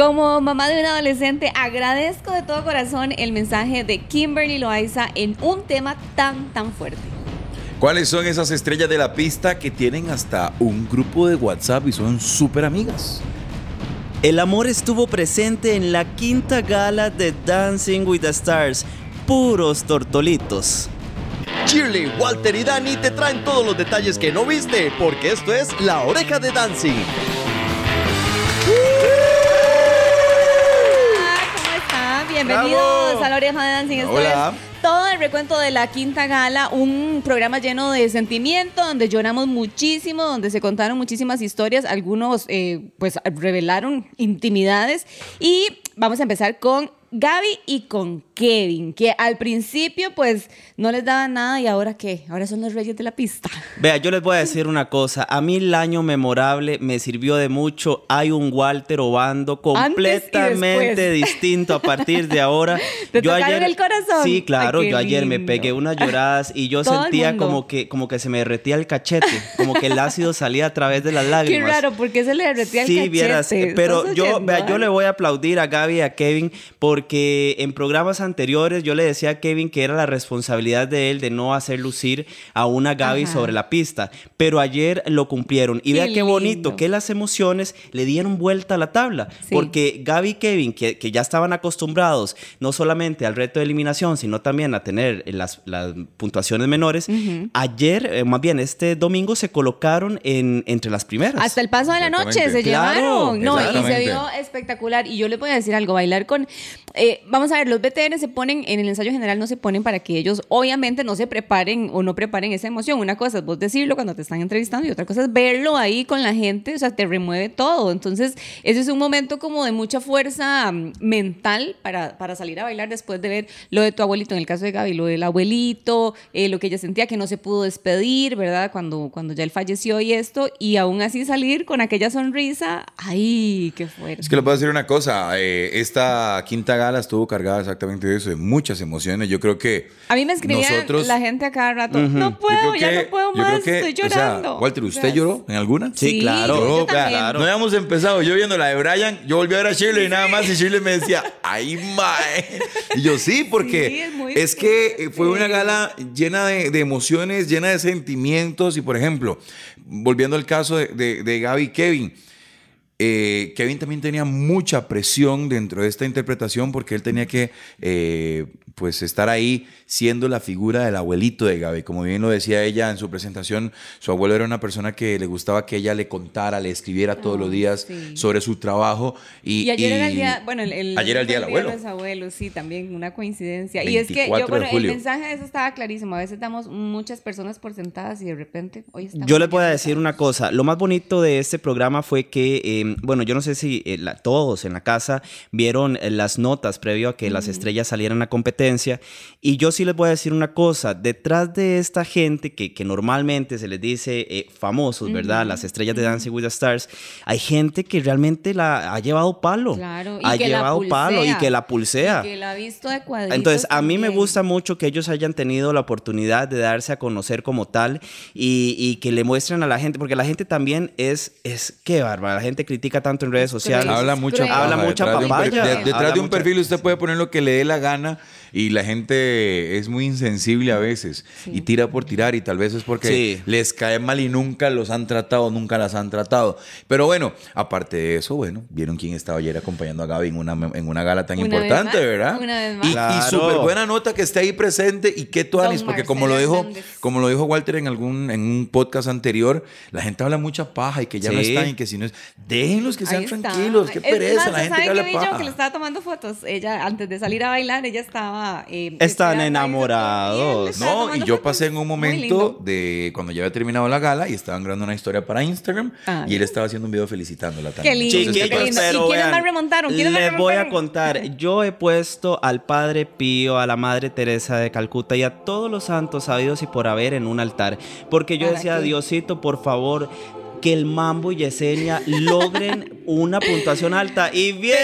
Como mamá de un adolescente, agradezco de todo corazón el mensaje de Kimberly Loaiza en un tema tan, tan fuerte. ¿Cuáles son esas estrellas de la pista que tienen hasta un grupo de WhatsApp y son súper amigas? El amor estuvo presente en la quinta gala de Dancing with the Stars. Puros tortolitos. Shirley, Walter y Dani te traen todos los detalles que no viste, porque esto es La Oreja de Dancing. Bienvenidos a la oreja de Dancing. Esto Hola. es todo el recuento de la quinta gala, un programa lleno de sentimiento, donde lloramos muchísimo, donde se contaron muchísimas historias, algunos eh, pues revelaron intimidades y vamos a empezar con Gaby y con Kevin, que al principio pues no les daban nada y ahora qué, ahora son los reyes de la pista. Vea, yo les voy a decir una cosa. A mí el año memorable me sirvió de mucho. Hay un Walter Obando completamente distinto a partir de ahora. ¿Te tocaron el corazón? Sí, claro. Ay, qué yo ayer me pegué unas lloradas y yo Todo sentía como que, como que se me derretía el cachete, como que el ácido salía a través de las Qué lágrimas. raro, porque se le derretía el Sí, cachete. vieras, eh, pero ¿Estás yo, vea, yo le voy a aplaudir a Gaby y a Kevin porque en programas anteriores yo le decía a Kevin que era la responsabilidad de él de no hacer lucir a una Gaby Ajá. sobre la pista, pero ayer lo cumplieron y Qué vea qué bonito lindo. que las emociones le dieron vuelta a la tabla, Sí. porque Gaby y Kevin que, que ya estaban acostumbrados no solamente al reto de eliminación, sino también a tener las, las puntuaciones menores, ayer, eh, más bien este domingo se colocaron en, entre las primeras. Hasta el paso de la noche se. Claro, llevaron. No, y se vio espectacular. Y yo les voy a decir algo, bailar con... eh, vamos a ver, los BTN se ponen, en el ensayo general no se ponen para que ellos obviamente no se preparen o no preparen esa emoción. Una cosa es vos decirlo cuando te están entrevistando y otra cosa es verlo ahí con la gente, o sea, te remueve todo. Entonces, ese es un momento como de mucha fuerza mm, mental para, para salir a bailar después de ver lo de tu abuelito, en el caso de Gaby, lo del abuelito, eh, lo que ella sentía que no se pudo despedir, ¿verdad? Cuando, cuando ya él falleció y esto, y aún así salir con aquella sonrisa, ¡ay, qué fuerte! Es que les puedo decir una cosa, eh, esta quinta gala estuvo cargada exactamente de eso, de muchas emociones. Yo creo que A mí me escribía nosotros... la gente a cada rato, no puedo, ya que- no puedo yo creo más, que, estoy o sea, llorando. Walter, ¿usted lloró en alguna? Sí, claro. yo no habíamos empezado. Yo viendo la de Brian, yo volví a ver a Shirley y nada más. Y Shirley me decía, ¡ay, mae! Y yo, sí, porque Sí, es muy es que eh, fue una gala llena de, de emociones, llena de sentimientos. Y por ejemplo, volviendo al caso de, de, de Gaby y Kevin. Eh, Kevin también tenía mucha presión dentro de esta interpretación porque él tenía que eh, pues estar ahí siendo la figura del abuelito de Gaby. Como bien lo decía ella en su presentación, su abuelo era una persona que le gustaba que ella le contara, le escribiera todos los días sí. sobre su trabajo. Y, Y ayer era el día, bueno, el, el- ayer era el día del abuelo. de los abuelos, sí, también una coincidencia. Y es que 24 yo, bueno, el mensaje de eso estaba clarísimo. A veces damos muchas personas por sentadas y de repente hoy estamos. Yo les voy a aquí decir una cosa. Lo más bonito de este programa fue que, eh, bueno, yo no sé si eh, la- todos en la casa vieron eh, las notas previo a que las estrellas salieran a competencia. Y yo sí les voy a decir una cosa. Detrás de esta gente que, que normalmente se les dice eh, famosos, ¿verdad? Las estrellas de Dancing with the Stars, hay gente que realmente la ha llevado palo. Claro, y ha que la llevado palo y que la pulsea. Y que la ha visto de cuadritos Entonces, a mí me gusta mucho que ellos hayan tenido la oportunidad de darse a conocer como tal y, y que le muestren a la gente, porque la gente también es, es qué bárbara, la gente critica tanto en redes sociales. cruel. Habla mucha. Habla mucha detrás de un papaya. de- detrás de un mucha- perfil usted puede poner lo que le dé la gana y la gente es muy insensible a veces y tira por tirar y tal vez es porque Sí. les cae mal y nunca los han tratado, nunca las han tratado. Pero bueno, aparte de eso, bueno, vieron quién estaba ayer acompañando a Gaby en una, en una gala tan Una vez importante, más, ¿verdad? una vez más. Y, y Claro. súper buena nota que esté ahí presente y qué tuanis, Don porque como lo dijo, como lo dijo Walter en algún en un podcast anterior, la gente habla mucha paja y que ya no están y que si no es, déjenlos que sean tranquilos, qué Es pereza más, la gente ¿saben que habla yo? paja. que le estaba tomando fotos. Ella, antes de salir a bailar, ella estaba... eh, Están enamorados. estaba No, y yo pasé en un momento de cuando ya había terminado la gala y estaban grabando una historia para Instagram Ah, y él estaba haciendo un video felicitándola Qué también. lindo, Entonces, qué lindo. pero ¿Y quiénes vean, más remontaron? ¿Quiénes más les voy a remontaron? contar. Yo he puesto al Padre Pío, a la Madre Teresa de Calcuta y a todos los santos sabidos y por haber en un altar. Porque yo ¿Para decía, qué? Diosito, por favor, que el Mambo y Yesenia logren una puntuación alta. Y bien.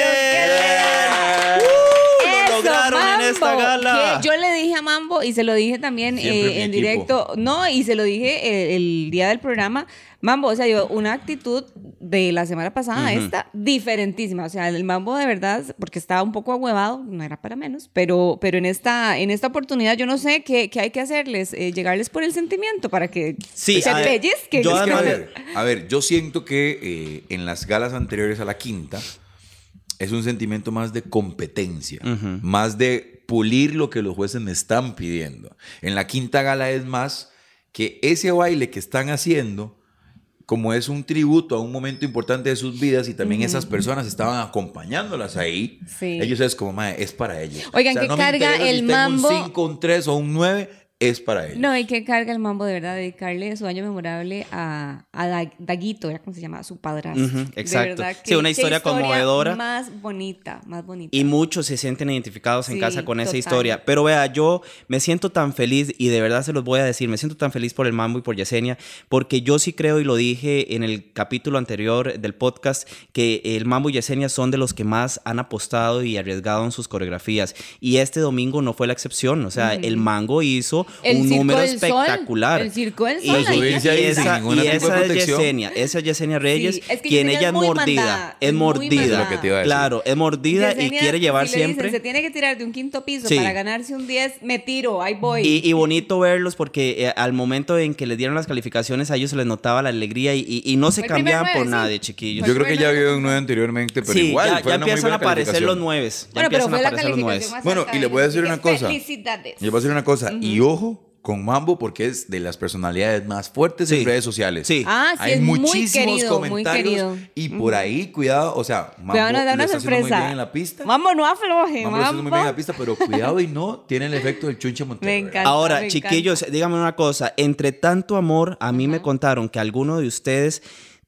En esta Mambo, gala? que yo le dije a Mambo y se lo dije también eh, en equipo. directo. No, y se lo dije eh, el día del programa. Mambo, o sea, yo, una actitud de la semana pasada, esta, diferentísima. O sea, el Mambo de verdad, porque estaba un poco ahuevado, no era para menos, pero, pero en, esta, en esta oportunidad yo no sé qué, qué hay que hacerles, eh, llegarles por el sentimiento para que Sí, se a ver, pellizquen. a a ver, yo siento que eh, en las galas anteriores a la quinta es un sentimiento más de competencia, más de pulir lo que los jueces me están pidiendo. En la quinta gala es más que ese baile que están haciendo, como es un tributo a un momento importante de sus vidas y también esas personas estaban acompañándolas ahí, Sí. ellos es como, "Mae, es para ellos. Oigan, O sea, ¿qué no me carga si el tengo mambo? Un 5, un 3 o un 9, es para ellos. No, y que carga el mambo de verdad, dedicarle su año memorable a, a Da- Daguito, era como se llama, su padrastro. Ujú, De exacto. verdad, Sí, una historia conmovedora. Más bonita, más bonita. Y muchos se sienten identificados en Sí, casa con esa historia. Pero vea, yo me siento tan feliz y de verdad se los voy a decir, me siento tan feliz por el Mambo y por Yesenia, porque yo sí creo y lo dije en el capítulo anterior del podcast, que el Mambo y Yesenia son de los que más han apostado y arriesgado en sus coreografías. Y este domingo no fue la excepción. O sea, el Mango hizo El un número Sol, espectacular. el Circo del Y- Sol, y, ahí. subirse ahí y sin esa, y de esa es. Yesenia, esa es Yesenia Reyes, Sí, es que quien Yesenia ella es mordida, mandada, es mordida. Lo que te iba a decir. Claro, es mordida y quiere llevar si le dicen, siempre. se tiene que tirar de un quinto piso Sí. para ganarse un 10, me tiro, ahí voy. Y, y bonito verlos porque eh, al momento en que les dieron las calificaciones a ellos se les notaba la alegría y, y- y no se cambiaban por nadie, sí. chiquillos. Yo creo que ya había un 9 anteriormente, pero igual. ya, empiezan a aparecer los nueves. Ya bueno, pero empiezan fue a la aparecer los nueves. calificación más Bueno, y de le voy a decir una cosa. Felicidades. Y les voy a decir una cosa. Y ojo con Mambo porque es de las personalidades más fuertes Sí. en redes sociales. Sí. Ah, sí, Hay es muy muchísimos muy comentarios. querido. Y por ahí, cuidado, o sea, Mambo le una está haciendo muy sorpresa. bien en la pista. Mambo, no afloje, Mambo lo está haciendo muy bien en mambo. la pista, pero cuidado y no tiene el efecto del chunche Montero. Me encanta. Ahora, me chiquillos, díganme una cosa. Entre tanto amor, a mí me contaron que alguno de ustedes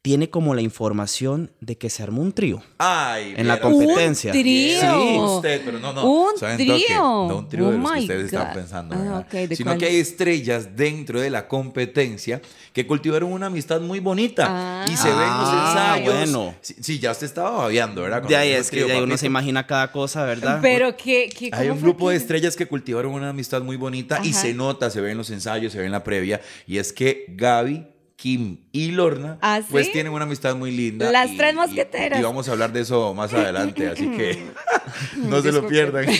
tiene como la información de que se armó un trío. Ay, En la competencia. Un trío. Sí. Usted, pero no, no. Un ¿saben trío. No un trío de Oh los que my ustedes están God. pensando, Ah, ¿verdad? ok, ¿de Sino que hay estrellas dentro de la competencia que cultivaron una amistad muy bonita. Ah. y se ven los Ah, ensayos. bueno. Sí, sí, ya usted estaba babeando, ¿verdad? De ahí es que de ahí uno se imagina cada cosa, ¿verdad? Pero que, que Hay ¿cómo un grupo que- de estrellas que cultivaron una amistad muy bonita y Ajá. se nota, se ve en los ensayos, se ve en la previa. Y es que Gaby, Kim y Lorna, ¿Ah, pues tienen una amistad muy linda. Las y- tres mosqueteras. Y, vamos a hablar de eso más adelante, así que no se lo pierdan.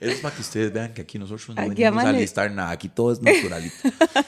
Es para que ustedes vean que aquí nosotros no Aquí venimos a listar nada, aquí todo es naturalito.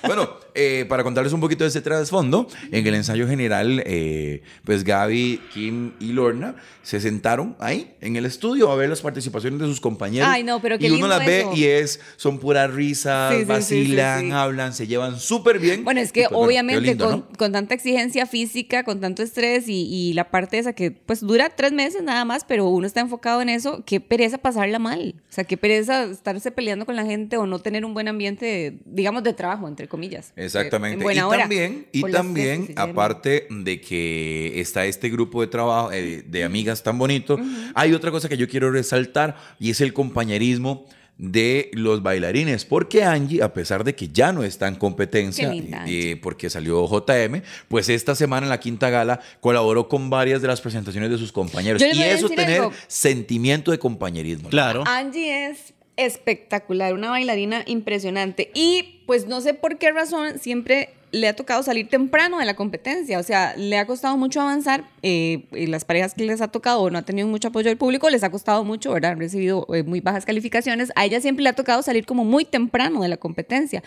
bueno, eh, para contarles un poquito de ese trasfondo, en el ensayo general, eh, pues Gaby, Kim y Lorna se sentaron ahí en el estudio a ver las participaciones de sus compañeros. Ay, no, pero qué Y uno lindo las ve eso. y es, son Sí, sí, sí, sí, vacilan, sí. hablan, se llevan súper bien. Bueno, es Y que pues, bueno, obviamente qué lindo, con, ¿no? con tanta exigencia física, con tanto estrés y, y la parte esa que pues dura tres meses nada más, pero uno está enfocado en eso, qué pereza pasarla mal. O sea, qué pereza estarse peleando con la gente o no tener un buen ambiente, digamos, de trabajo, entre comillas. Exactamente. En buena y hora, también, y también aparte de que está este grupo de trabajo, eh, de amigas tan bonito, hay otra cosa que yo quiero resaltar y es el compañerismo de los bailarines, porque Angie, a pesar de que ya no está en competencia, eh, porque salió JM, pues esta semana en la quinta gala colaboró con varias de las presentaciones de sus compañeros. Y eso tener algo. sentimiento de compañerismo. Claro. Angie es espectacular, una bailarina impresionante. Y pues no sé por qué razón siempre le ha tocado salir temprano de la competencia. O sea, le ha costado mucho avanzar. eh, y las parejas que les ha tocado o no ha tenido mucho apoyo del público, les ha costado mucho, ¿verdad? Han recibido eh, muy bajas calificaciones. A ella siempre le ha tocado salir como muy temprano de la competencia.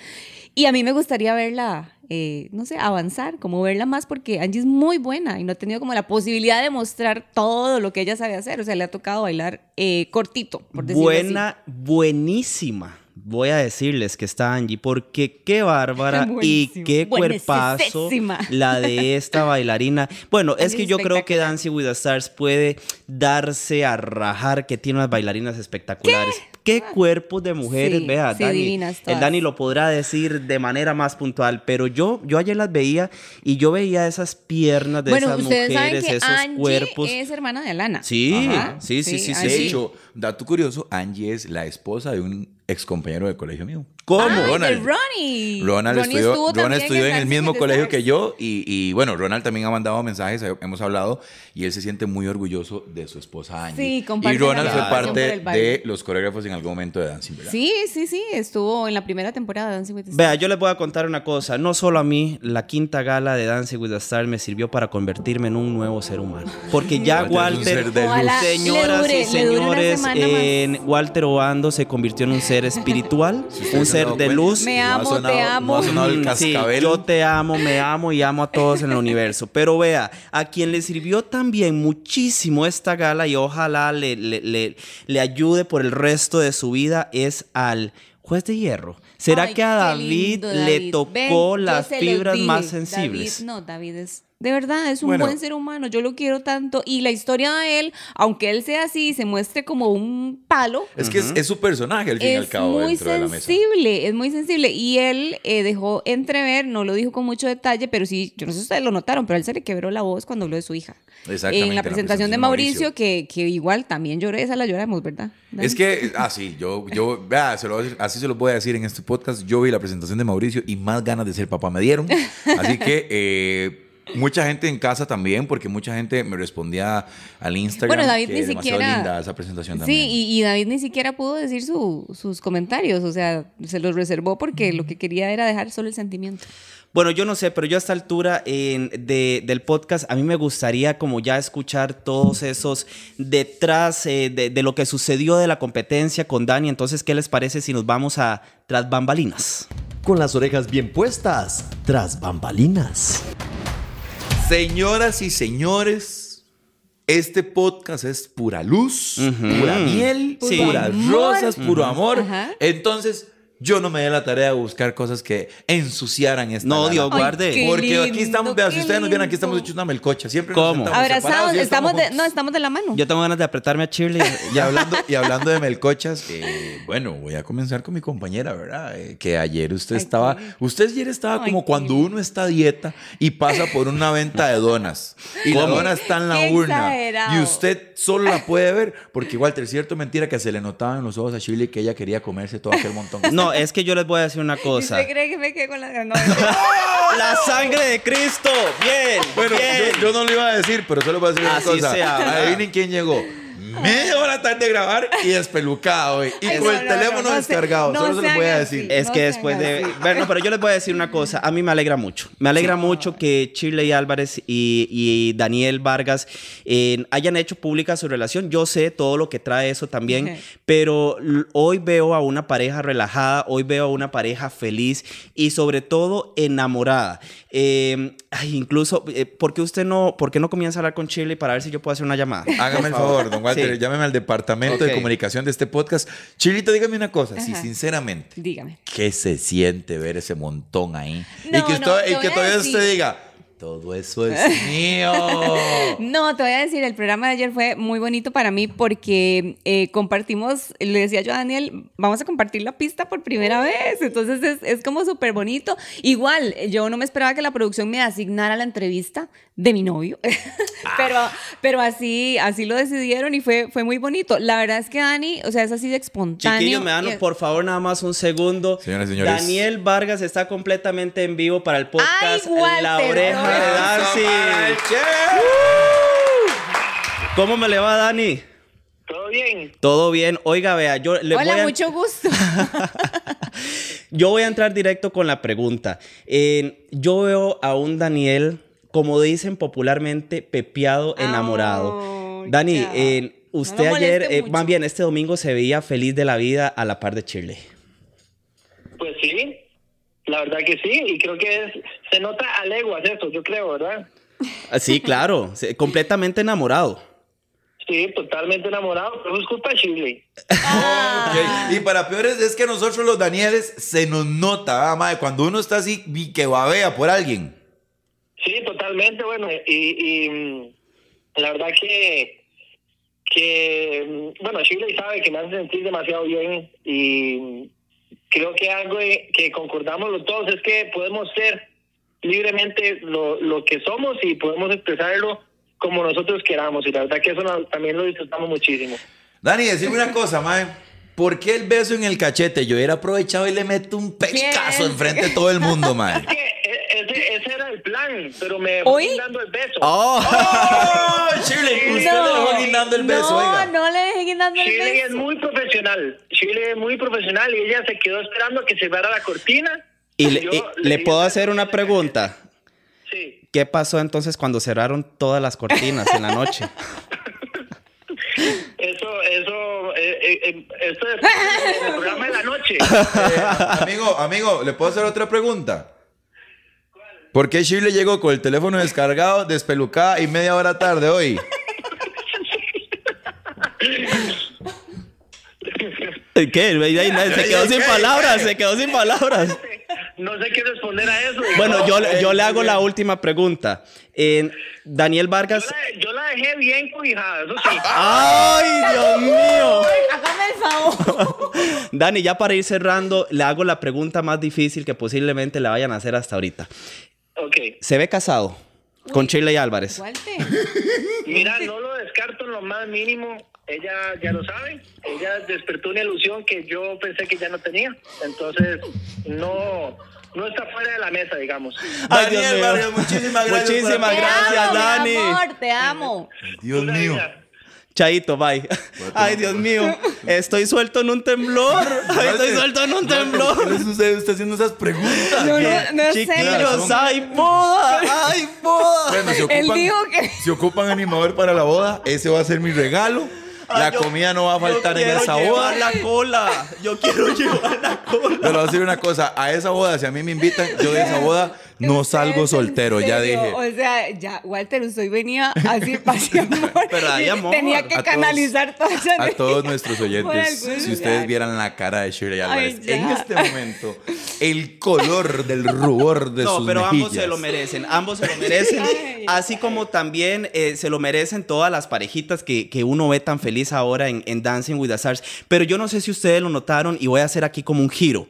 Y a mí me gustaría verla, eh, no sé, avanzar, como verla más, porque Angie es muy buena y no ha tenido como la posibilidad de mostrar todo lo que ella sabe hacer. O sea, le ha tocado bailar eh, cortito, por decirlo así. Buena, buenísima. Voy a decirles que está Angie, porque qué bárbara y qué cuerpazo la de esta bailarina. Bueno, es que yo creo que. Dancing with the Stars puede darse a rajar que tiene unas bailarinas espectaculares. Qué, cuerpos de mujeres, Sí, vea, sí, Dani. el. Dani lo podrá decir de manera más puntual, pero yo, yo ayer las veía y yo veía esas piernas de bueno, esas ustedes mujeres, saben que esos Angie cuerpos. es hermana de Alana. Sí, Ajá. sí, sí, sí, sí. De hecho, dato curioso, Angie es la esposa de un ex compañero de colegio mío. ¿Cómo? Ronald. Ronnie. Ronald Ronnie estudió, estuvo Ronald también estudió en el Dancing mismo colegio que yo y, y, bueno, Ronald también ha mandado mensajes, eh, hemos hablado y él se siente muy orgulloso de su esposa Angie. Sí, y Ronald fue parte el de los coreógrafos en algún momento de Dancing, ¿verdad? Sí, sí, sí, estuvo en la primera temporada de Dancing with the Stars. Vea, yo les voy a contar una cosa. No solo a mí, la quinta gala de Dancing with the Stars me sirvió para convertirme en un nuevo ser humano. Porque ya Walter señoras dure- y le dure una señores, en Walter Obando se convirtió en un ser espiritual, un ser de luz. Me no amo, te sonado- amo. No ha sonado el Mm, sí, cascabel. yo te amo, me amo y amo a todos en el universo. Pero vea, a quien le sirvió también muchísimo esta gala y ojalá le, le, le- le ayude por el resto de su vida es al juez de hierro. ¿Será Ay, que a David lindo, le tocó Ven, las fibras dije, más sensibles? David, no, David es. De verdad, es un Bueno. buen ser humano. Yo lo quiero tanto. Y la historia de él, aunque él sea así y se muestre como un palo, Es que es, es su personaje al fin y al es cabo muy dentro de la mesa. sensible, es muy sensible. Y él eh, dejó entrever, no lo dijo con mucho detalle, pero sí, yo no sé si ustedes lo notaron, pero a él se le quebró la voz cuando habló de su hija. Exactamente, En la presentación de Mauricio, que, que igual también lloré, esa la lloramos, ¿verdad? Es que, ah, sí, yo, yo, vea, se lo voy a decir- así se lo voy a decir en este podcast. Yo vi la presentación de Mauricio y más ganas de ser papá me dieron. Así que, eh, mucha gente en casa también, porque mucha gente me respondía al Instagram. Bueno, David que ni siquiera. linda esa presentación sí, también. y, y David ni siquiera pudo decir su- sus comentarios, o sea, se los reservó porque lo que quería era dejar solo el sentimiento. Bueno, yo no sé, pero yo a esta altura en- de- del podcast, a mí me gustaría como ya escuchar todos esos detrás eh, de, de lo que sucedió de la competencia con Dani. Entonces, ¿qué les parece si nos vamos a tras bambalinas? Con las orejas bien puestas, tras bambalinas. Señoras y señores, este podcast es pura luz, pura miel, Sí. puras rosas, puro amor. Entonces, yo no me di la tarea de buscar cosas que ensuciaran esta No, gala. Dios Ay, guarde. qué Porque aquí lindo, estamos, vean, si ustedes nos ven aquí, estamos hechos una melcocha. Siempre nos ¿Cómo? separados Abrazados, estamos de, no, estamos de la mano. Yo tengo ganas de apretarme a Shirley. Y hablando, y hablando de melcochas, eh, bueno, voy a comenzar con mi compañera, ¿verdad? Eh, que ayer usted Ay, estaba, qué- usted ayer estaba Ay, como qué- cuando uno está a dieta y pasa por una venta de donas. Y la ¿Cómo? dona está en la Qué urna. exagerado. Y usted solo la puede ver, porque igual, es cierto mentira que se le notaba en los ojos a Shirley que ella quería comerse todo aquel montón. No, es que yo les voy a decir una ¿Y cosa. ¿Usted cree que me quedé con la no, La sangre de Cristo. Bien. Bueno, bien. yo, yo no lo iba a decir, pero solo voy a decir una Así cosa. se habla. Adivinen quién llegó. Media hora tarde de grabar y despelucado. Y, y Ay, con no, el no, teléfono no, no se- descargado. no solo se lo voy a así. decir. Es No que después de... así. Bueno, pero yo les voy a decir una cosa. A mí me alegra mucho. Me alegra mucho que Shirley Álvarez y, y Daniel Vargas eh, hayan hecho pública su relación. Yo sé todo lo que trae eso también, pero hoy veo a una pareja relajada, hoy veo a una pareja feliz y sobre todo enamorada. Eh, ay, incluso, eh, ¿por qué usted no, por qué no comienza a hablar con Shirley para ver si yo puedo hacer una llamada? Hágame el favor, don Walter, Sí. Llámeme al departamento de comunicación de este podcast. Chilito, dígame una cosa, sí, Ajá. sinceramente. Dígame. ¿Qué se siente ver ese montón ahí? y que, no, usted- te y voy que a todavía decir. usted diga, todo eso es mío. No, te voy a decir, el programa de ayer fue muy bonito para mí porque eh, compartimos, le decía yo a Daniel, vamos a compartir la pista por primera vez, entonces es, es como súper bonito. Igual, yo no me esperaba que la producción me asignara la entrevista de mi novio, pero, pero así, así lo decidieron y fue, fue muy bonito. La verdad es que Dani, o sea, es así de espontáneo. Chiquillos, me dan y- por favor nada más un segundo. Señoras y señores. Daniel Vargas está completamente en vivo para el podcast Ay, Walter, La Oreja no. De chef. ¿Cómo me le va, Dani? Todo bien. Todo bien. Oiga, vea, yo le Hola, voy a... mucho gusto. Yo voy a entrar directo con la pregunta. Eh, yo veo a un Daniel, como dicen popularmente, pepeado, enamorado. Oh, Dani, eh, usted ayer, eh, más bien este domingo se veía feliz de la vida a la par de Shirley. Pues sí, la verdad que sí, y creo que es, se nota a leguas eso, yo creo, ¿verdad? Ah, Sí, claro, sí, completamente enamorado. Sí, totalmente enamorado, pero es culpa de Shirley. Ah. Y para peores es que nosotros los Danieles se nos nota, ah, mae, cuando uno está así y que babea por alguien. Sí, totalmente, bueno, y, y, mm, la verdad que, que, mm, bueno, Shirley sabe que me hace sentir demasiado bien y creo que algo de- que concordamos los dos es que podemos ser libremente lo, lo que somos y podemos expresarlo como nosotros queramos y la verdad que eso también lo disfrutamos muchísimo. Dani, decime una cosa, mae. ¿Por qué el beso en el cachete? Yo hubiera aprovechado y le meto un pescazo Bien. enfrente de todo el mundo, Es man. que e- ese, el plan, pero me ¿Hoy? fui dando el beso. Oh. ¡Oh, Shirley! Usted le dejó guindando el beso, no, oiga. no le dejé guindando el Shirley es beso. muy profesional. Shirley es muy profesional y ella se quedó esperando a que cerrara la cortina. Y le, Yo y- le le di puedo hacer beso una pregunta. Sí. ¿Qué pasó entonces cuando cerraron todas las cortinas en la noche? Eso, eso, eh, eh, eh, esto es en el programa de la noche. Eh, amigo, amigo, ¿le puedo hacer otra pregunta? ¿Por qué Shirley llegó con el teléfono descargado, despelucada y media hora tarde hoy? ¿Qué? Se quedó sin palabras, se quedó sin palabras. No sé qué responder a eso. Bueno, yo, yo le hago la última pregunta. Eh, Daniel Yo Vargas. la, yo la dejé bien cobijada, eso sí. ¡Ay, Dios mío! Hágame el favor. Dani, ya para ir cerrando, le hago la pregunta más difícil que posiblemente le vayan a hacer hasta ahorita. Ok. ¿Se ve casado con Shirley Álvarez? Mira, no lo descarto en lo más mínimo. Ella ya lo sabe. Ella despertó una ilusión que yo pensé que ya no tenía. Entonces, no, no está fuera de la mesa, digamos. Ay, Dios Daniel mío. Vargas, muchísimas gracias. Muchísimas gracias, amo, Dani. Mi amor, te amo. Dios mío. vida. Chaito, bye. Ay, Dios mío. Estoy suelto en un temblor. Ay, estoy suelto en un ¿Qué temblor. le sucede usted haciendo esas preguntas? No, no, no sé. Chiquillos, ay, boda. Ay, boda. Bueno, si Él ocupan, dijo que- si ocupan animador para la boda, ese va a ser mi regalo. La yo- comida no va a faltar en esa boda. la cola. Yo quiero llevar la cola. Pero voy a decir una cosa, a esa boda, si a mí me invitan, yo de esa boda no salgo soltero, ya dije. O sea, ya, Walter, usted venía así amor. Pero hay Y amor. Tenía que A todos- canalizar toda esa A todos nuestros oyentes, si ustedes vieran la cara de Shirley Álvarez en este momento, el color del rubor de No, sus pero ambos mejillas. se lo merecen, ambos se lo merecen, Ay, así como también eh, se lo merecen todas las parejitas que, que uno ve tan feliz ahora en, en Dancing with the Stars. Pero yo no sé si ustedes lo notaron y voy a hacer aquí como un giro.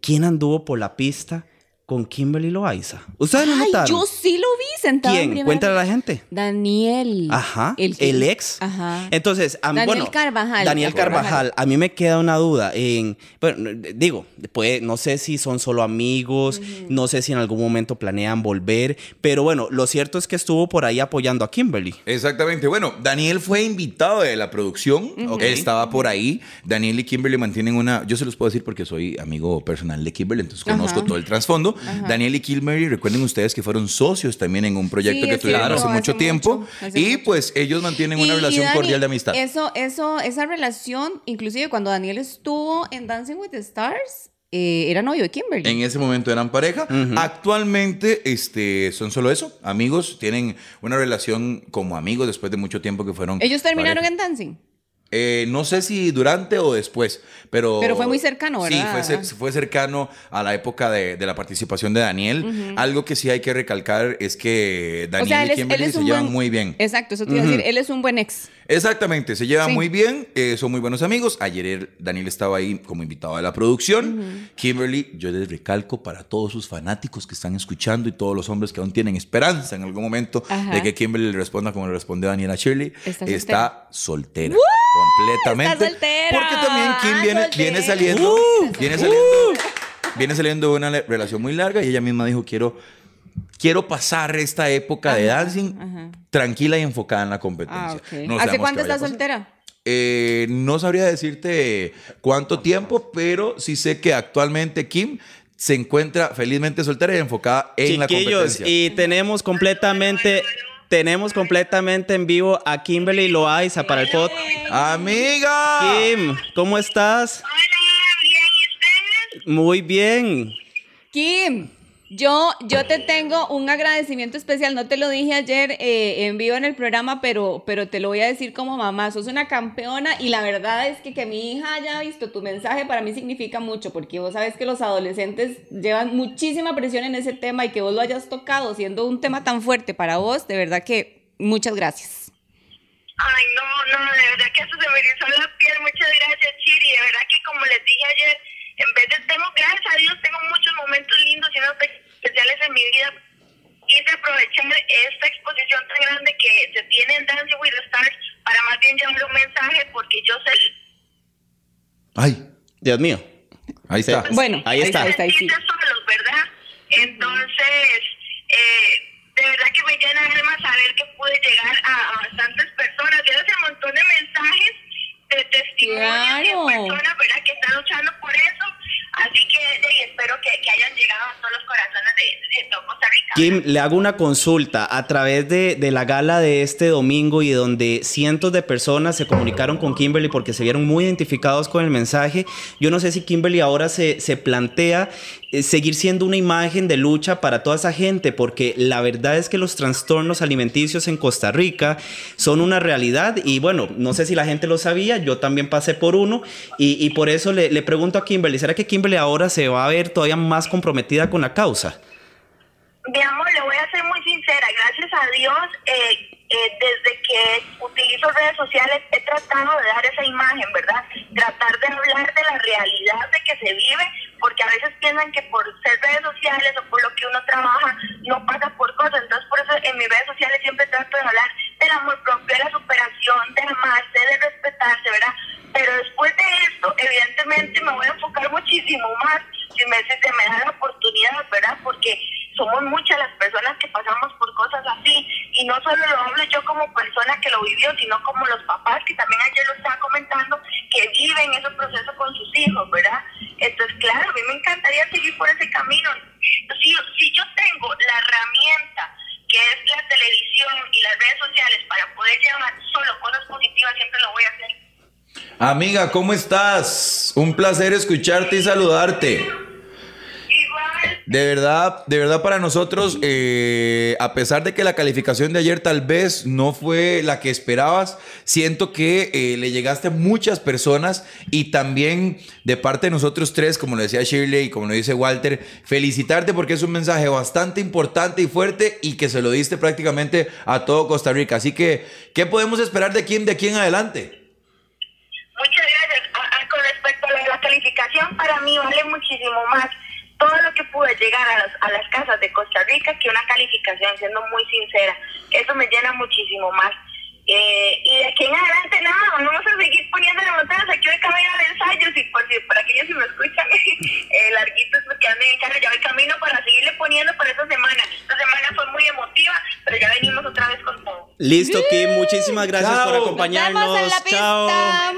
¿Quién anduvo por la pista con Kimberly Loaiza? ¿Ustedes lo Ay, notaron? yo sí lo vi sentado. en ¿Quién? primera Cuéntale a la gente. Daniel. Ajá, el, ex. Ajá. Entonces, a mí- Daniel bueno, Carvajal. Daniel Carvajal. Carvajal, a mí me queda una duda en, bueno, digo, pues, no sé si son solo amigos, no sé si en algún momento planean volver, pero bueno, lo cierto es que estuvo por ahí apoyando a Kimberly. Exactamente. Bueno, Daniel fue invitado de la producción. Estaba por ahí. Daniel y Kimberly mantienen una. Yo se los puedo decir porque soy amigo personal de Kimberly, entonces conozco todo el trasfondo. Daniel y Kimberly, recuerden ustedes que fueron socios también en un proyecto Sí, que tuvieron cierto, hace hace mucho mucho, tiempo. hace y mucho. pues ellos mantienen una Y- y relación Dani, cordial de amistad. Eso, eso, esa relación, inclusive cuando Daniel estuvo en Dancing with the Stars, eh, era novio de Kimberly. En ese momento eran pareja. Actualmente este, son solo eso, amigos. Tienen una relación como amigos después de mucho tiempo que fueron. Ellos terminaron pareja. en Dancing. Eh, no sé si durante o después, pero... Pero fue muy cercano, Sí, ¿verdad? fue, cer- fue cercano a la época de, de la participación de Daniel. Algo que sí hay que recalcar es que Daniel o sea, él y es, Kimberly se llevan muy bien. Exacto, eso te iba a decir. Él es un buen ex. Exactamente, se llevan Sí. muy bien, eh, son muy buenos amigos. Ayer Daniel estaba ahí como invitado de la producción. Kimberly, yo les recalco para todos sus fanáticos que están escuchando y todos los hombres que aún tienen esperanza en algún momento Ajá. de que Kimberly le responda como le respondió Daniel a Shirley, Está está soltera. Completamente. está soltera. Porque también Kim viene, Soltera. viene saliendo, viene saliendo, viene saliendo de una relación muy larga y ella misma dijo quiero quiero pasar esta época de dancing tranquila y enfocada en la competencia. Ah. No ¿Hace cuánto estás soltera? Eh, no sabría decirte cuánto tiempo, pero sí sé que actualmente Kim se encuentra felizmente soltera y enfocada en la Chiquillos, competencia. y tenemos completamente, tenemos completamente en vivo a Kimberly Loaiza para el pod. Amiga. Kim, ¿cómo estás? Hola, bien, ¿y ustedes? Muy bien. Kim, yo, yo te tengo un agradecimiento especial. No te lo dije ayer eh, en vivo en el programa, pero, pero te lo voy a decir como mamá. Sos una campeona y la verdad es que que mi hija haya visto tu mensaje para mí significa mucho, porque vos sabes que los adolescentes llevan muchísima presión en ese tema y que vos lo hayas tocado siendo un tema tan fuerte para vos, de verdad que muchas gracias. Ay, no, no, de verdad que eso se me erizó la piel. Muchas gracias, Chiri. De verdad que, como les dije ayer, en vez de tengo, gracias a Dios, tengo muchos momentos lindos y unos especiales en mi vida. Quise aprovechar esta exposición tan grande que se tiene en Dancing with the Stars para más bien llevar un mensaje, porque yo sé Ay, Dios mío. ahí está. Bueno, Ahí está. Ahí está, ahí sí. solos, ¿verdad? Entonces, eh, de verdad que me llena de alma saber que pude llegar a, a bastantes personas. Tienes un montón de mensajes de testimonios Claro. de personas, ¿verdad? Que están luchando por eso. Así que eh, espero que, que hayan llegado a todos los corazones de, de todo Costa Rica. Kim, le hago una consulta. A través de, de la gala de este domingo y donde cientos de personas se comunicaron con Kimberly porque se vieron muy identificados con el mensaje, yo no sé si Kimberly ahora se, se plantea seguir siendo una imagen de lucha para toda esa gente, porque la verdad es que los trastornos alimenticios en Costa Rica son una realidad y bueno, no sé si la gente lo sabía, yo también pasé por uno y, y por eso le, le pregunto a Kimberly, ¿será que Kimberly ahora se va a ver todavía más comprometida con la causa? Mi amor, le voy a ser muy sincera. Gracias a Dios, eh, eh, desde que utilizo redes sociales he tratado de dar esa imagen, ¿verdad? Tratar de hablar de la realidad de que se vive, porque a veces piensan que por ser redes sociales o por lo que uno trabaja no pasa por cosas. Entonces, por eso en mis redes sociales siempre trato de hablar del amor propio, de la superación, de amarse, de respetarse, ¿verdad? Pero después de esto, evidentemente me voy a enfocar muchísimo más si me, se me da la oportunidad, ¿verdad? Porque somos muchas las personas que pasamos por cosas así y no solo lo hablo yo como persona que lo vivió, sino como los papás que también ayer lo estaba comentando que viven ese proceso con sus hijos, ¿verdad? Entonces, claro, a mí me encantaría seguir por ese camino. Si, si yo tengo la herramienta que es la televisión y las redes sociales para poder llevar solo cosas positivas, siempre lo voy a hacer. Amiga, ¿cómo estás? Un placer escucharte y saludarte. De verdad, de verdad para nosotros, eh, a pesar de que la calificación de ayer tal vez no fue la que esperabas, siento que eh, le llegaste a muchas personas y también de parte de nosotros tres, como lo decía Shirley y como lo dice Walter, felicitarte porque es un mensaje bastante importante y fuerte y que se lo diste prácticamente a todo Costa Rica. Así que, ¿qué podemos esperar de Kim de aquí en adelante? Muchas gracias. Con respecto a la calificación, para mí vale muchísimo más todo lo que pude llegar a las, a las casas de Costa Rica que una calificación, siendo muy sincera. Eso me llena muchísimo más. Eh, y de aquí en adelante, nada, vamos a seguir poniendo las montañas aquí de camino al ensayo, si por, si, por aquellos si me escuchan eh, larguitos porque ando en carro, ya voy camino para seguirle poniendo por esta semana. Esta semana fue muy emotiva, pero ya venimos otra vez con todo. Listo, Kim, muchísimas gracias Chao. por Nos acompañarnos. vemos en la Chao. pista.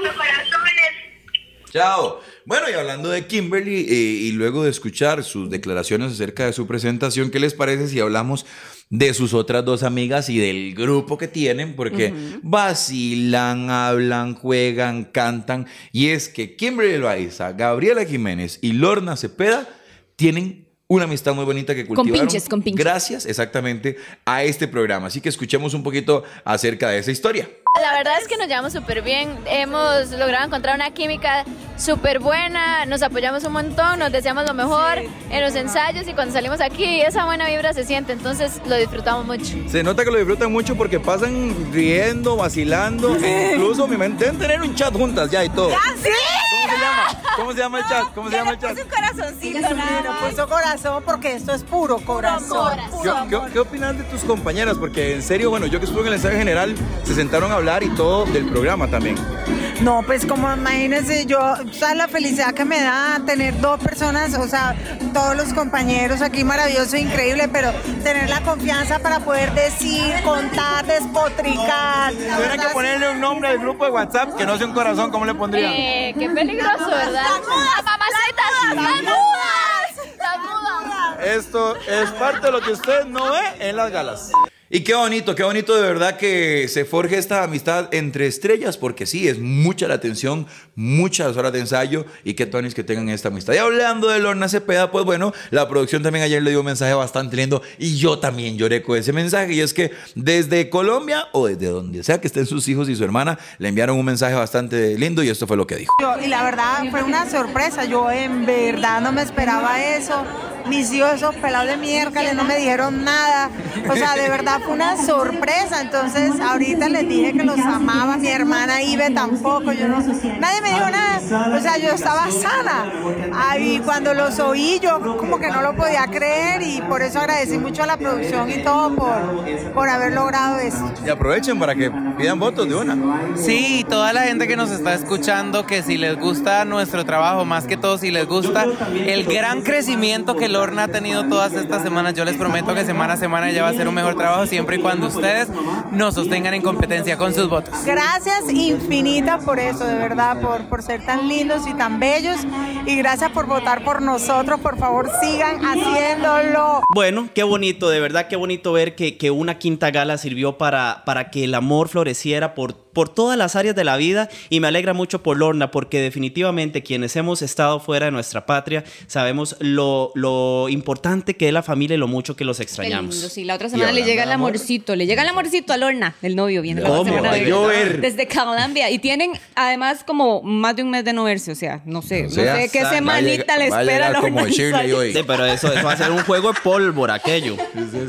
Chao. Bueno, y hablando de Kimberly, eh, y luego de escuchar sus declaraciones acerca de su presentación, ¿qué les parece si hablamos de sus otras dos amigas y del grupo que tienen? Porque vacilan, hablan, juegan, cantan. Y es que Kimberly Loaiza, Gabriela Jiménez y Lorna Cepeda tienen una amistad muy bonita que Con cultivaron. pinches, con pinches. Gracias, exactamente, a este programa. Así que escuchemos un poquito acerca de esa historia. La verdad es que nos llevamos súper bien, hemos logrado encontrar una química súper buena, nos apoyamos un montón, nos deseamos lo mejor en los ensayos y cuando salimos aquí esa buena vibra se siente, entonces lo disfrutamos mucho. Se nota que lo disfrutan mucho porque pasan riendo, vacilando, e incluso me deben tener un chat juntas ya y todo. ¿Cómo se llama? ¿Cómo se llama el chat? ¿Cómo se llama el chat? un corazoncito, no, puso corazón porque esto es puro corazón. ¿Qué, qué, qué opinas de tus compañeras? Porque en serio, bueno, yo que estuve en el ensayo general, se sentaron a hablar y todo del programa también. No, pues como imagínense, yo, ¿sabes la felicidad que me da tener dos personas, o sea, todos los compañeros aquí maravilloso, increíble, pero tener la confianza para poder decir, contar, despotricar. Tuvieran que ponerle un nombre al grupo de WhatsApp que no sea un corazón, ¿cómo le pondrían? Eh, qué peligroso, ¿verdad? Las mudas, ¡Mamacitas! ¡Las mudas! ¡Las mudas! Esto es parte de lo que usted no ve en las galas. Y qué bonito, qué bonito de verdad que se forje esta amistad entre estrellas, porque sí, es mucha la atención, muchas horas de ensayo y qué tonis que tengan esta amistad. Y hablando de Lorna Cepeda, pues bueno, la producción también ayer le dio un mensaje bastante lindo y yo también lloré con ese mensaje. Y es que desde Colombia o desde donde sea que estén sus hijos y su hermana, le enviaron un mensaje bastante lindo y esto fue lo que dijo. y la verdad fue una sorpresa, yo en verdad no me esperaba eso. Mis hijos, esos pelados de miércoles, no me dijeron nada. O sea, de verdad fue una sorpresa. Entonces, ahorita les dije que los amaba. Mi hermana Ibe tampoco. Yo no, nadie me dijo nada. O sea, yo estaba sana. Ahí cuando los oí, yo como que no lo podía creer. Y por eso agradecí mucho a la producción y todo por, por haber logrado esto. Y aprovechen para que pidan votos de una. Sí, toda la gente que nos está escuchando, que si les gusta nuestro trabajo, más que todo si les gusta el gran crecimiento que Lorna ha tenido todas estas semanas, yo les prometo que semana a semana ya va a ser un mejor trabajo siempre y cuando ustedes nos sostengan en competencia con sus votos. Gracias infinitas por eso, de verdad, por, por ser tan lindos y tan bellos. Y gracias por votar por nosotros. Por favor, sigan haciéndolo. Bueno, qué bonito, de verdad, qué bonito ver que, que una quinta gala sirvió para, para que el amor floreciera por, por todas las áreas de la vida y me alegra mucho por Lorna porque definitivamente quienes hemos estado fuera de nuestra patria sabemos lo, lo importante que es la familia y lo mucho que los extrañamos. lindo, sí, la otra semana le llega el amor. amorcito, le llega el amorcito a Lorna, el novio viene la semana llover. desde Colombia y tienen además como más de un mes de no verse, o sea, no sé, O sea, no sé qué semanita le espera a Lorna. como Shirley hoy. Sí, pero eso, eso va a ser un juego de pólvora, aquello.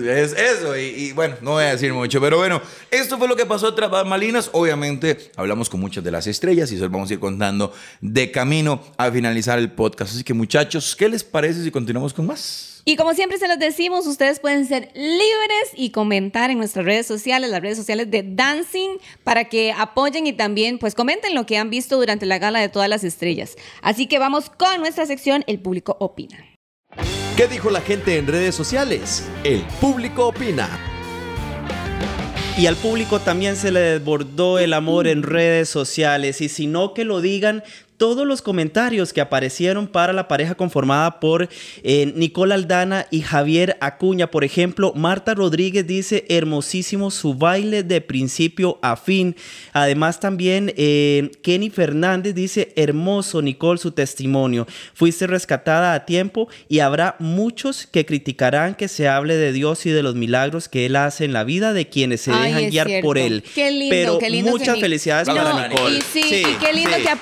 Es, es eso, y, y bueno, no voy a decir mucho, pero bueno, esto fue lo que pasó tras Malinas. Obviamente, hablamos con muchas de las estrellas y eso les vamos a ir contando de camino a finalizar el podcast. Así que, muchachos, ¿qué les parece si continuamos con más? Y como siempre se los decimos, ustedes pueden ser libres y comentar en nuestras redes sociales, las redes sociales de Dancing, para que apoyen y también pues comenten lo que han visto durante la gala de todas las estrellas. Así que vamos con nuestra sección El público opina. ¿Qué dijo la gente en redes sociales? El público opina. Y al público también se le desbordó el amor en redes sociales. Y si no, que lo digan todos los comentarios que aparecieron para la pareja conformada por eh, Nicole Aldana y Javier Acuña. Por ejemplo, Marta Rodríguez dice hermosísimo su baile de principio a fin. Además también eh, Kenny Fernández dice hermoso Nicole su testimonio. Fuiste rescatada a tiempo y habrá muchos que criticarán que se hable de Dios y de los milagros que Él hace en la vida de quienes se Ay, dejan guiar cierto. por Él. Qué lindo, Pero qué lindo. muchas que- felicidades No, para Nicole. Y sí, y qué lindo sí. que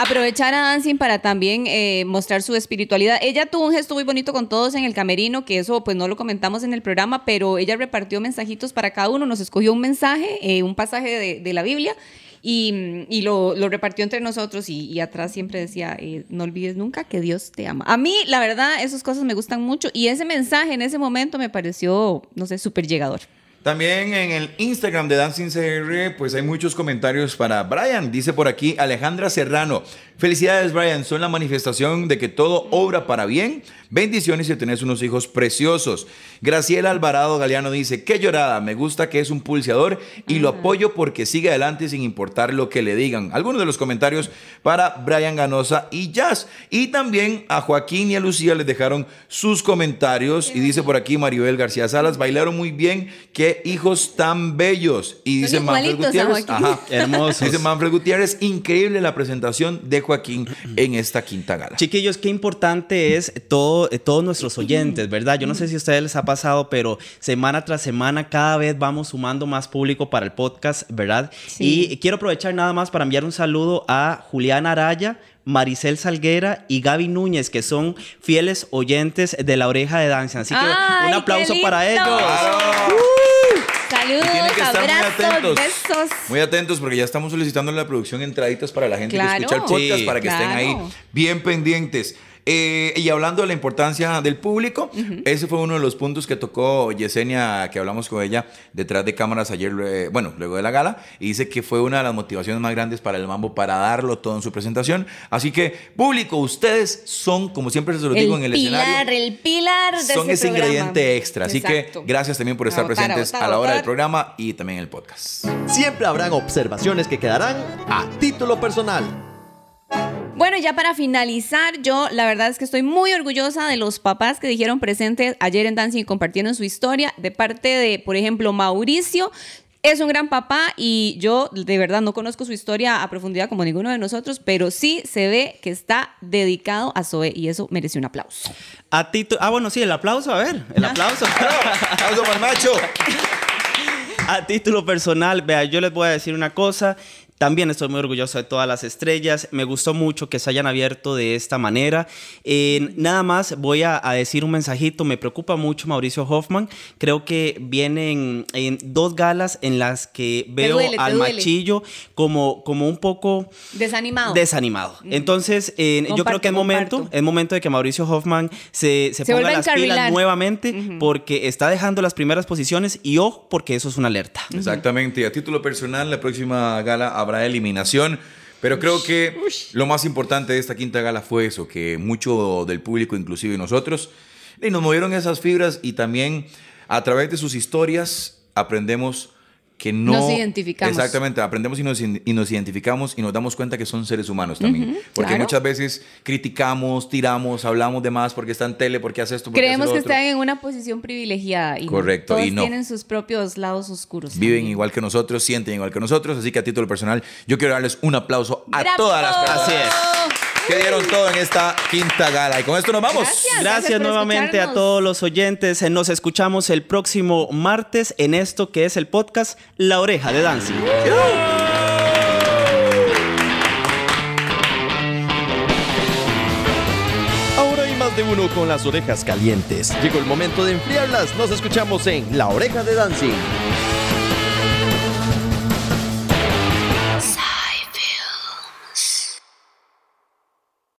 Aprovechar a Dancing para también eh, mostrar su espiritualidad. Ella tuvo un gesto muy bonito con todos en el camerino, que eso pues no lo comentamos en el programa, pero ella repartió mensajitos para cada uno, nos escogió un mensaje, eh, un pasaje de, la Biblia. Y, y lo, repartió entre nosotros y, y atrás siempre decía, eh, no olvides nunca que Dios te ama. A mí, la verdad, esas cosas me gustan mucho y ese mensaje en ese momento me pareció, no sé, súper llegador. También en el Instagram de Dancing CR, pues hay muchos comentarios para Brian. Dice por aquí Alejandra Serrano. Felicidades, Brian. Son la manifestación de que todo obra para bien. Bendiciones y tenés unos hijos preciosos. Graciela Alvarado Galeano dice: Qué llorada. Me gusta que es un pulseador y lo apoyo porque sigue adelante sin importar lo que le digan. Algunos de los comentarios para Brian Ganosa y Jazz. Y también a Joaquín y a Lucía les dejaron sus comentarios. Y dice por aquí Maribel García Salas: Bailaron muy bien. Qué hijos tan bellos. Y dice Manfred Gutiérrez. Ajá. Hermosos. Dice Manfred Gutiérrez: Increíble la presentación de Joaquín en esta quinta gala. Chiquillos, qué importante es todo, eh, todos nuestros oyentes, ¿verdad? Yo no sé si a ustedes les ha pasado, pero semana tras semana cada vez vamos sumando más público para el podcast, ¿verdad? Sí. Y quiero aprovechar nada más para enviar un saludo a Julián Araya. Maricel Salguera y Gaby Núñez, que son fieles oyentes de la oreja de danza. Así que ¡Ay, un aplauso para ellos. Saludos, que estar muy abrazos, atentos. besos. Muy atentos porque ya estamos solicitando en la producción entraditas para la gente Claro. que escucha el podcast Sí, para que estén ahí bien pendientes. Eh, y hablando de la importancia del público, ese fue uno de los puntos que tocó Yesenia, que hablamos con ella detrás de cámaras ayer, eh, bueno, luego de la gala, y dice que fue una de las motivaciones más grandes para el Mambo para darlo todo en su presentación. Así que, público, ustedes son, como siempre se los digo en el pilar, escenario, el pilar de son ese programa. ingrediente extra. Así Exacto. que gracias también por A estar votar, presentes a a, la hora del programa y también en el podcast. Siempre habrán observaciones que quedarán a título personal. Bueno, ya para finalizar, yo la verdad es que estoy muy orgullosa de los papás que dijeron presentes ayer en Dancing y compartieron su historia de parte de, por ejemplo, Mauricio. Es un gran papá y yo de verdad no conozco su historia a profundidad como ninguno de nosotros, pero sí se ve que está dedicado a Zoe y eso merece un aplauso. A Tito, ah, bueno, sí, el aplauso, a ver, el aplauso. ¡Aplauso para el macho! A título personal, vea, yo les voy a decir una cosa. También estoy muy orgulloso de todas las estrellas. Me gustó mucho que se hayan abierto de esta manera. Eh, nada más voy a, a decir un mensajito. Me preocupa mucho Mauricio Hoffman. Creo que vienen en dos galas en las que veo duele, al machillo como, como un poco Desanimado. desanimado. Entonces, eh, yo creo que es momento, es momento de que Mauricio Hoffman se, se, Se ponga las pilas nuevamente porque está dejando las primeras posiciones y ojo, porque eso es una alerta. Exactamente. Y a título personal, la próxima gala habrá eliminación. Pero creo que lo más importante de esta quinta gala fue eso, que mucho del público, inclusive nosotros, y nos movieron esas fibras y también a través de sus historias aprendemos que no... Nos identificamos. Exactamente, aprendemos y nos, y nos identificamos y nos damos cuenta que son seres humanos también. Porque claro. muchas veces criticamos, tiramos, hablamos de más porque está en tele, porque hace esto, porque Creemos hace que otro. están en una posición privilegiada. Y. Correcto, Todos y no. tienen sus propios lados oscuros. Viven también. igual que nosotros, sienten igual que nosotros, así que a título personal yo quiero darles un aplauso a ¡Bravo! todas las personas Así es. Que dieron todo en esta quinta gala. Y con esto nos vamos. Gracias. Nuevamente a todos los oyentes. Eh, Nos escuchamos el próximo martes en esto que es el podcast La Oreja de Dancing. Ahora hay más de uno con las orejas calientes. Llegó el momento de enfriarlas. Nos escuchamos en La Oreja de Dancing.